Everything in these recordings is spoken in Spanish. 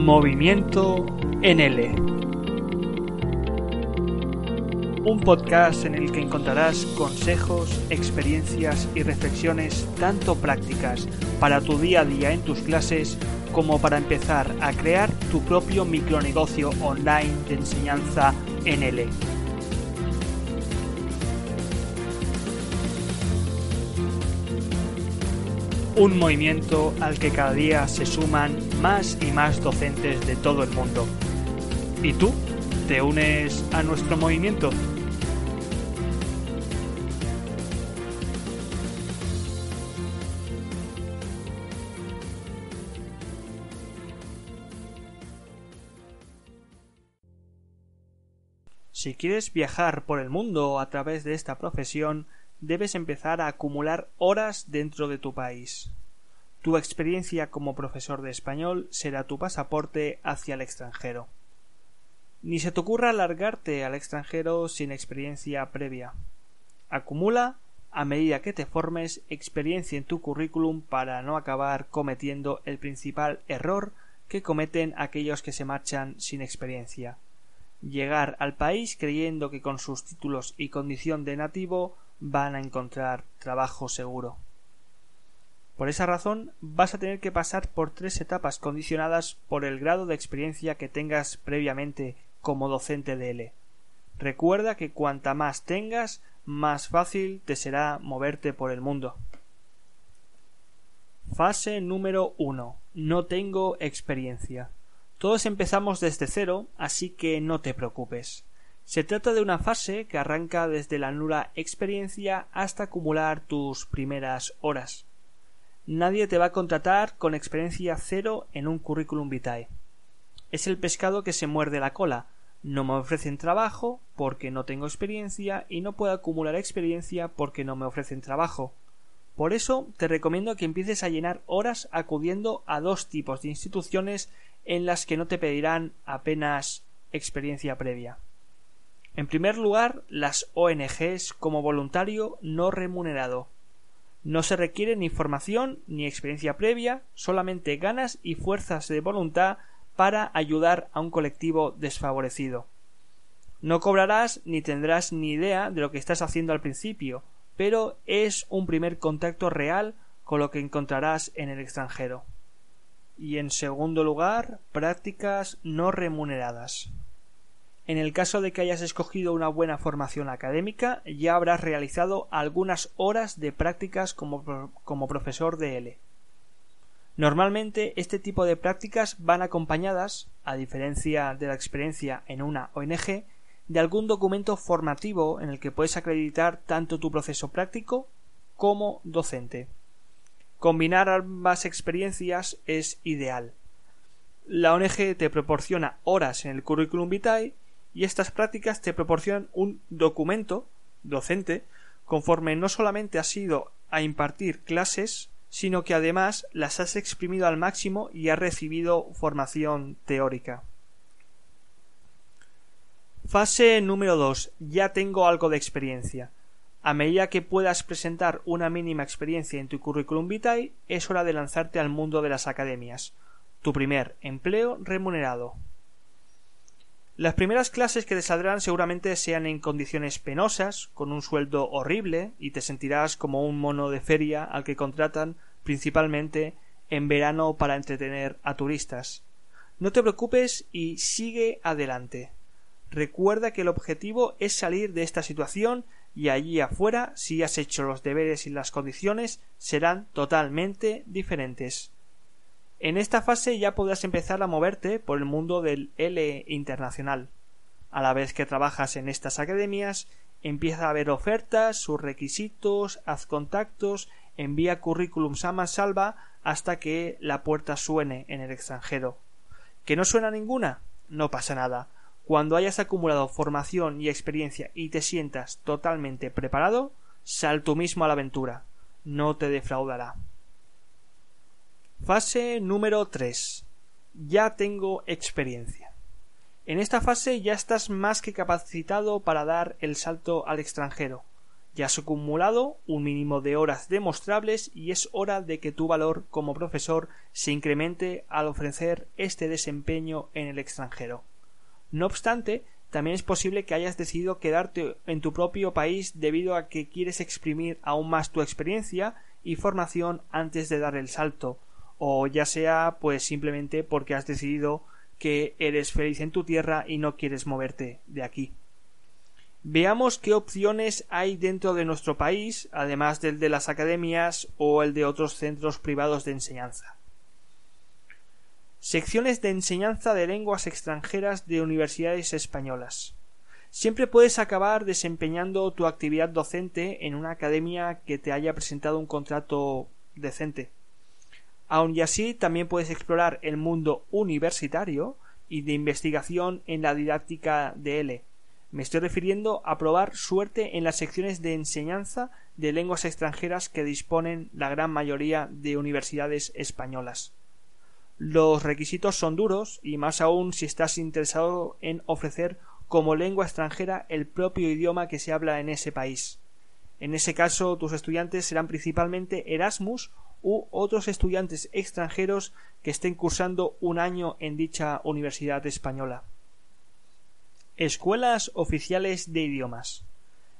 Movimiento NL. Un podcast en el que encontrarás consejos, experiencias y reflexiones tanto prácticas para tu día a día en tus clases como para empezar a crear tu propio micronegocio online de enseñanza NL. un movimiento al que cada día se suman más y más docentes de todo el mundo. ¿Y tú? ¿Te unes a nuestro movimiento? Si quieres viajar por el mundo a través de esta profesión, debes empezar a acumular horas dentro de tu país. Tu experiencia como profesor de español será tu pasaporte hacia el extranjero. Ni se te ocurra largarte al extranjero sin experiencia previa. Acumula, a medida que te formes, experiencia en tu currículum para no acabar cometiendo el principal error que cometen aquellos que se marchan sin experiencia. Llegar al país creyendo que con sus títulos y condición de nativo van a encontrar trabajo seguro. Por esa razón vas a tener que pasar por tres etapas condicionadas por el grado de experiencia que tengas previamente como docente de L. Recuerda que cuanta más tengas, más fácil te será moverte por el mundo. Fase número 1. No tengo experiencia. Todos empezamos desde cero, así que no te preocupes. Se trata de una fase que arranca desde la nula experiencia hasta acumular tus primeras horas. Nadie te va a contratar con experiencia cero en un currículum vitae. Es el pescado que se muerde la cola. No me ofrecen trabajo porque no tengo experiencia y no puedo acumular experiencia porque no me ofrecen trabajo. Por eso te recomiendo que empieces a llenar horas acudiendo a dos tipos de instituciones en las que no te pedirán apenas experiencia previa. En primer lugar, las ONGs como voluntario no remunerado. No se requiere ni formación ni experiencia previa, solamente ganas y fuerzas de voluntad para ayudar a un colectivo desfavorecido. No cobrarás ni tendrás ni idea de lo que estás haciendo al principio, pero es un primer contacto real con lo que encontrarás en el extranjero. Y en segundo lugar, prácticas no remuneradas. En el caso de que hayas escogido una buena formación académica, ya habrás realizado algunas horas de prácticas como, como profesor de L. Normalmente este tipo de prácticas van acompañadas, a diferencia de la experiencia en una ONG, de algún documento formativo en el que puedes acreditar tanto tu proceso práctico como docente. Combinar ambas experiencias es ideal. La ONG te proporciona horas en el curriculum vitae y estas prácticas te proporcionan un documento docente conforme no solamente has ido a impartir clases, sino que además las has exprimido al máximo y has recibido formación teórica. Fase número 2. Ya tengo algo de experiencia. A medida que puedas presentar una mínima experiencia en tu currículum vitae, es hora de lanzarte al mundo de las academias. Tu primer empleo remunerado. Las primeras clases que te saldrán seguramente sean en condiciones penosas, con un sueldo horrible, y te sentirás como un mono de feria al que contratan principalmente en verano para entretener a turistas. No te preocupes y sigue adelante. Recuerda que el objetivo es salir de esta situación y allí afuera, si has hecho los deberes y las condiciones, serán totalmente diferentes. En esta fase ya podrás empezar a moverte por el mundo del L internacional. A la vez que trabajas en estas academias, empieza a ver ofertas, sus requisitos, haz contactos, envía currículums a salva hasta que la puerta suene en el extranjero. ¿Que no suena ninguna? No pasa nada. Cuando hayas acumulado formación y experiencia y te sientas totalmente preparado, sal tú mismo a la aventura. No te defraudará. Fase número 3. Ya tengo experiencia. En esta fase ya estás más que capacitado para dar el salto al extranjero. Ya has acumulado un mínimo de horas demostrables y es hora de que tu valor como profesor se incremente al ofrecer este desempeño en el extranjero. No obstante, también es posible que hayas decidido quedarte en tu propio país debido a que quieres exprimir aún más tu experiencia y formación antes de dar el salto, o ya sea pues simplemente porque has decidido que eres feliz en tu tierra y no quieres moverte de aquí. Veamos qué opciones hay dentro de nuestro país, además del de las academias o el de otros centros privados de enseñanza. Secciones de enseñanza de lenguas extranjeras de universidades españolas. Siempre puedes acabar desempeñando tu actividad docente en una academia que te haya presentado un contrato decente. Aun y así también puedes explorar el mundo universitario y de investigación en la didáctica de L. Me estoy refiriendo a probar suerte en las secciones de enseñanza de lenguas extranjeras que disponen la gran mayoría de universidades españolas. Los requisitos son duros y más aún si estás interesado en ofrecer como lengua extranjera el propio idioma que se habla en ese país. En ese caso, tus estudiantes serán principalmente Erasmus u otros estudiantes extranjeros que estén cursando un año en dicha universidad española. Escuelas oficiales de idiomas.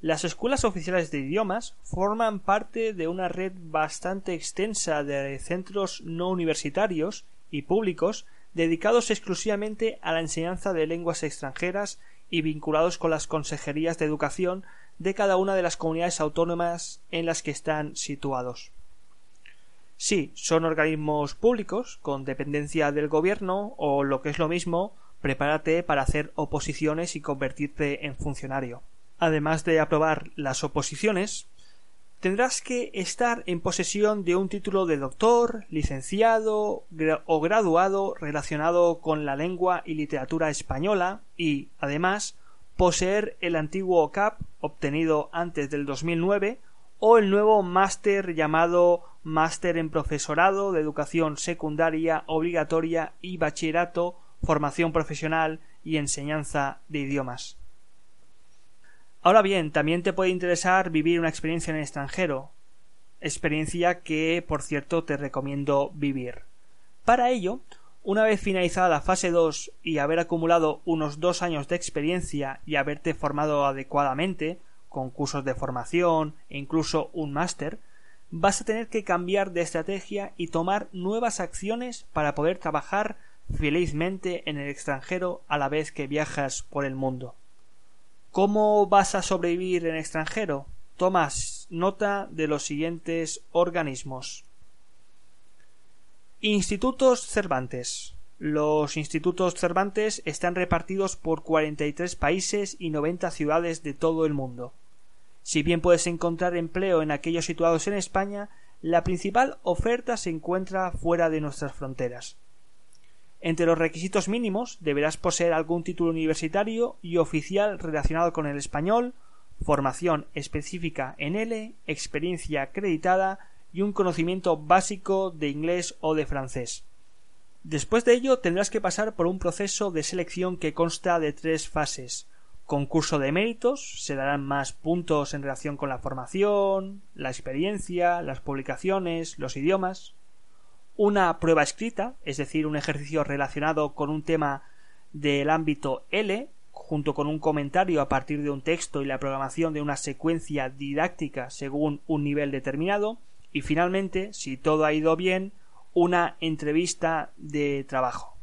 Las escuelas oficiales de idiomas forman parte de una red bastante extensa de centros no universitarios y públicos dedicados exclusivamente a la enseñanza de lenguas extranjeras y vinculados con las consejerías de educación de cada una de las comunidades autónomas en las que están situados. Sí, son organismos públicos con dependencia del gobierno o lo que es lo mismo, prepárate para hacer oposiciones y convertirte en funcionario. Además de aprobar las oposiciones, tendrás que estar en posesión de un título de doctor, licenciado o graduado relacionado con la lengua y literatura española y, además, poseer el antiguo CAP obtenido antes del 2009 o el nuevo máster llamado Máster en Profesorado de Educación Secundaria Obligatoria y Bachillerato, Formación Profesional y Enseñanza de Idiomas. Ahora bien, también te puede interesar vivir una experiencia en el extranjero, experiencia que, por cierto, te recomiendo vivir. Para ello, una vez finalizada la fase 2 y haber acumulado unos dos años de experiencia y haberte formado adecuadamente, con cursos de formación e incluso un máster, vas a tener que cambiar de estrategia y tomar nuevas acciones para poder trabajar felizmente en el extranjero a la vez que viajas por el mundo. ¿Cómo vas a sobrevivir en extranjero? Tomas nota de los siguientes organismos. Institutos Cervantes. Los institutos Cervantes están repartidos por 43 países y 90 ciudades de todo el mundo. Si bien puedes encontrar empleo en aquellos situados en España, la principal oferta se encuentra fuera de nuestras fronteras. Entre los requisitos mínimos deberás poseer algún título universitario y oficial relacionado con el español, formación específica en L, experiencia acreditada y un conocimiento básico de inglés o de francés. Después de ello tendrás que pasar por un proceso de selección que consta de tres fases. Concurso de méritos, se darán más puntos en relación con la formación, la experiencia, las publicaciones, los idiomas una prueba escrita, es decir, un ejercicio relacionado con un tema del ámbito L, junto con un comentario a partir de un texto y la programación de una secuencia didáctica según un nivel determinado, y finalmente, si todo ha ido bien, una entrevista de trabajo.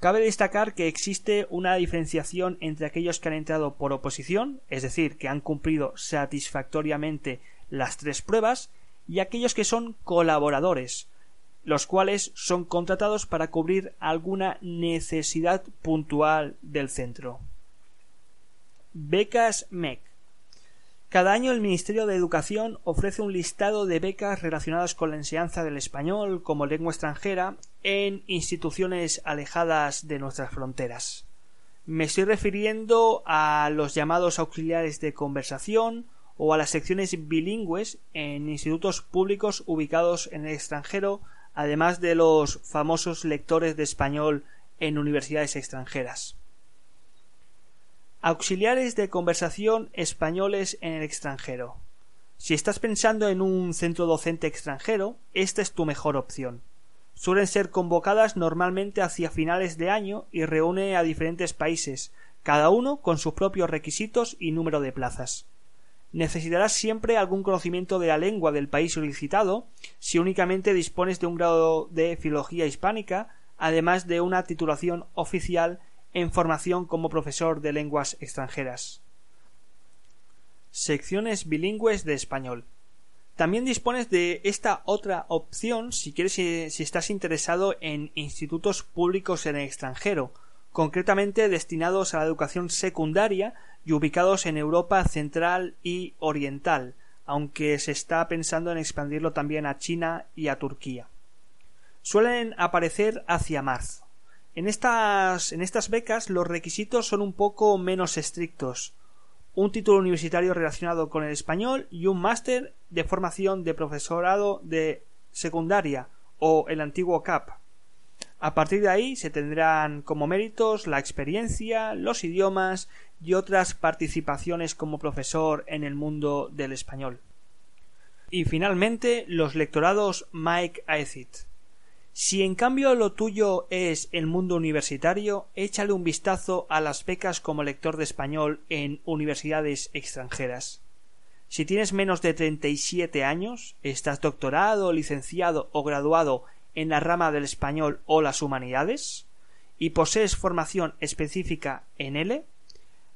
Cabe destacar que existe una diferenciación entre aquellos que han entrado por oposición, es decir, que han cumplido satisfactoriamente las tres pruebas, y aquellos que son colaboradores, los cuales son contratados para cubrir alguna necesidad puntual del centro. Becas MEC. Cada año el Ministerio de Educación ofrece un listado de becas relacionadas con la enseñanza del español como lengua extranjera en instituciones alejadas de nuestras fronteras. Me estoy refiriendo a los llamados auxiliares de conversación o a las secciones bilingües en institutos públicos ubicados en el extranjero, además de los famosos lectores de español en universidades extranjeras. Auxiliares de conversación españoles en el extranjero. Si estás pensando en un centro docente extranjero, esta es tu mejor opción. Suelen ser convocadas normalmente hacia finales de año y reúne a diferentes países, cada uno con sus propios requisitos y número de plazas. Necesitarás siempre algún conocimiento de la lengua del país solicitado, si únicamente dispones de un grado de filología hispánica, además de una titulación oficial en formación como profesor de lenguas extranjeras. Secciones bilingües de español. También dispones de esta otra opción si quieres si, estás interesado en institutos públicos en el extranjero, concretamente destinados a la educación secundaria y ubicados en Europa central y oriental, aunque se está pensando en expandirlo también a China y a Turquía. Suelen aparecer hacia marzo. En estas, becas los requisitos son un poco menos estrictos. Un título universitario relacionado con el español y un máster de formación de profesorado de secundaria o el antiguo CAP. A partir de ahí se tendrán como méritos la experiencia, los idiomas y otras participaciones como profesor en el mundo del español. Y finalmente los lectorados Mike Aethit. Si en cambio lo tuyo es el mundo universitario, échale un vistazo a las becas como lector de español en universidades extranjeras. Si tienes menos de 37 años, estás doctorado, licenciado o graduado en la rama del español o las humanidades, y posees formación específica en L,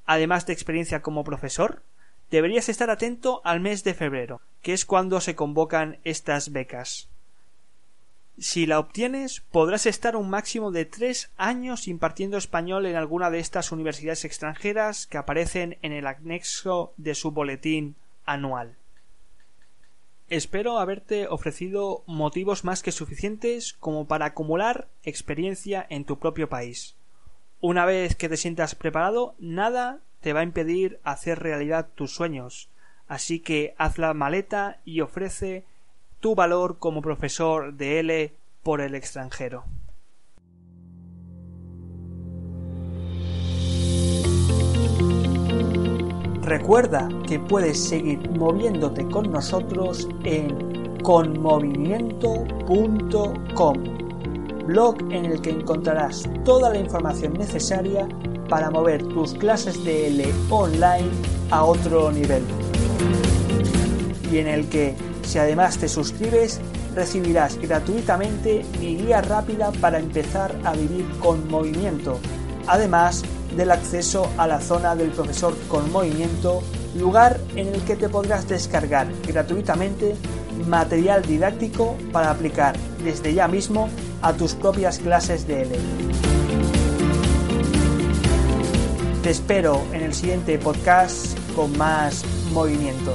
además de experiencia como profesor, deberías estar atento al mes de febrero, que es cuando se convocan estas becas. Si la obtienes, podrás estar un máximo de tres años impartiendo español en alguna de estas universidades extranjeras que aparecen en el anexo de su boletín anual. Espero haberte ofrecido motivos más que suficientes como para acumular experiencia en tu propio país. Una vez que te sientas preparado, nada te va a impedir hacer realidad tus sueños, así que haz la maleta y ofrece tu valor como profesor de L por el extranjero. Recuerda que puedes seguir moviéndote con nosotros en conmovimiento.com, blog en el que encontrarás toda la información necesaria para mover tus clases de L online a otro nivel. Y en el que si además te suscribes, recibirás gratuitamente mi guía rápida para empezar a vivir con movimiento, además del acceso a la zona del profesor con movimiento, lugar en el que te podrás descargar gratuitamente material didáctico para aplicar desde ya mismo a tus propias clases de L. Te espero en el siguiente podcast con más movimiento.